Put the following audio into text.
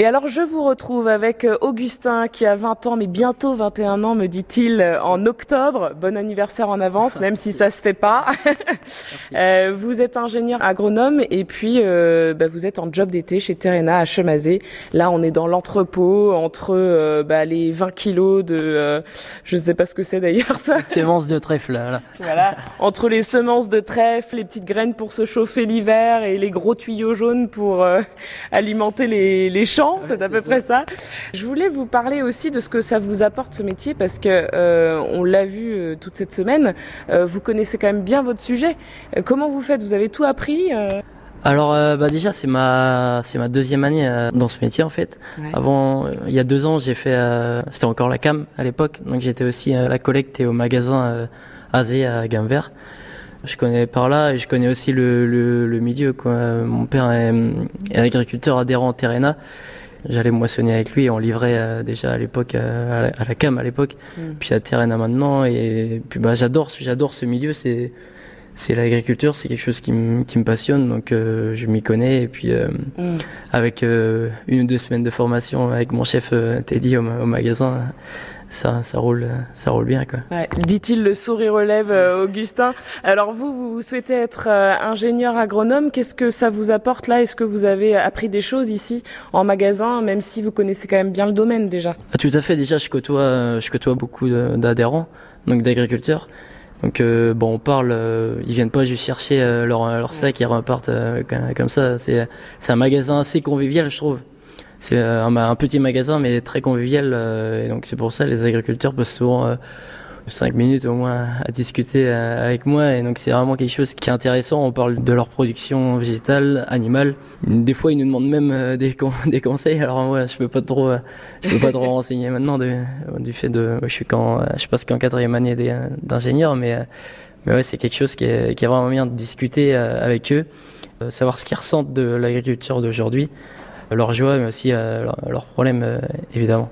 Et alors je vous retrouve avec euh, Augustin qui a 20 ans mais bientôt 21 ans me dit-il euh, en octobre. Bon anniversaire en avance même si ça se fait pas. euh, vous êtes ingénieur agronome et puis euh, bah, vous êtes en job d'été chez Terena à Chemazé. Là on est dans l'entrepôt entre euh, bah, les 20 kilos de je sais pas ce que c'est d'ailleurs ça. Semences de trèfle là. là. Voilà, entre les semences de trèfle, les petites graines pour se chauffer l'hiver et les gros tuyaux jaunes pour alimenter les, les champs, c'est à peu près ça. Je voulais vous parler aussi de ce que ça vous apporte ce métier parce que euh, on l'a vu euh, toute cette semaine. euh, vous connaissez quand même bien votre sujet. Euh, comment vous faites? Vous avez tout appris euh? Alors euh, bah déjà c'est ma c'est ma deuxième année euh, dans ce métier en fait. Ouais. Avant euh, il y a deux ans j'ai fait euh, c'était encore la cam à l'époque donc j'étais aussi à la collecte et au magasin euh, Azé à Gamver. Je connais par là et je connais aussi le, le, le milieu quoi. Mon père est, est agriculteur adhérent Terena. J'allais moissonner avec lui et on livrait euh, déjà à l'époque euh, à, la, cam à l'époque Mm. puis à Terena maintenant et puis bah j'adore j'adore ce milieu c'est c'est l'agriculture, c'est quelque chose qui me qui me passionne, donc euh, je m'y connais. Et puis euh, Mm. avec euh, une ou deux semaines de formation avec mon chef Teddy au, ma- au magasin, ça ça roule ça roule bien quoi. Ouais, dit-il le sourire aux lèvres, euh, Augustin. Alors vous, vous, souhaitez être euh, ingénieur agronome. Qu'est-ce que ça vous apporte là? Est-ce que vous avez appris des choses ici en magasin, même si vous connaissez quand même bien le domaine déjà? Ah, tout à fait. Déjà, je côtoie, euh, je côtoie beaucoup d'adhérents, donc d'agriculteurs. Donc euh, bon, on parle. euh, ils viennent pas juste chercher euh, leur leur sac et repartent comme- comme ça. C'est c'est un magasin assez convivial, je trouve. C'est euh, un, un petit magasin mais très convivial. euh, et donc c'est pour ça les agriculteurs passent souvent euh, cinq minutes au moins à discuter euh, avec moi. Et donc c'est vraiment quelque chose qui est intéressant. On parle de leur production végétale, animale. Des fois, ils nous demandent même euh, des, con- des conseils. Alors moi, je peux pas trop, euh, je peux pas trop renseigner maintenant de- du fait de, je suis euh, je passe qu'en quatrième année d'ingénieur, mais euh, mais ouais, c'est quelque chose qui est, qui est vraiment bien de discuter euh, avec eux, euh, savoir ce qu'ils ressentent de l'agriculture d'aujourd'hui, leurs joies, mais aussi euh, leurs leurs problèmes euh, évidemment.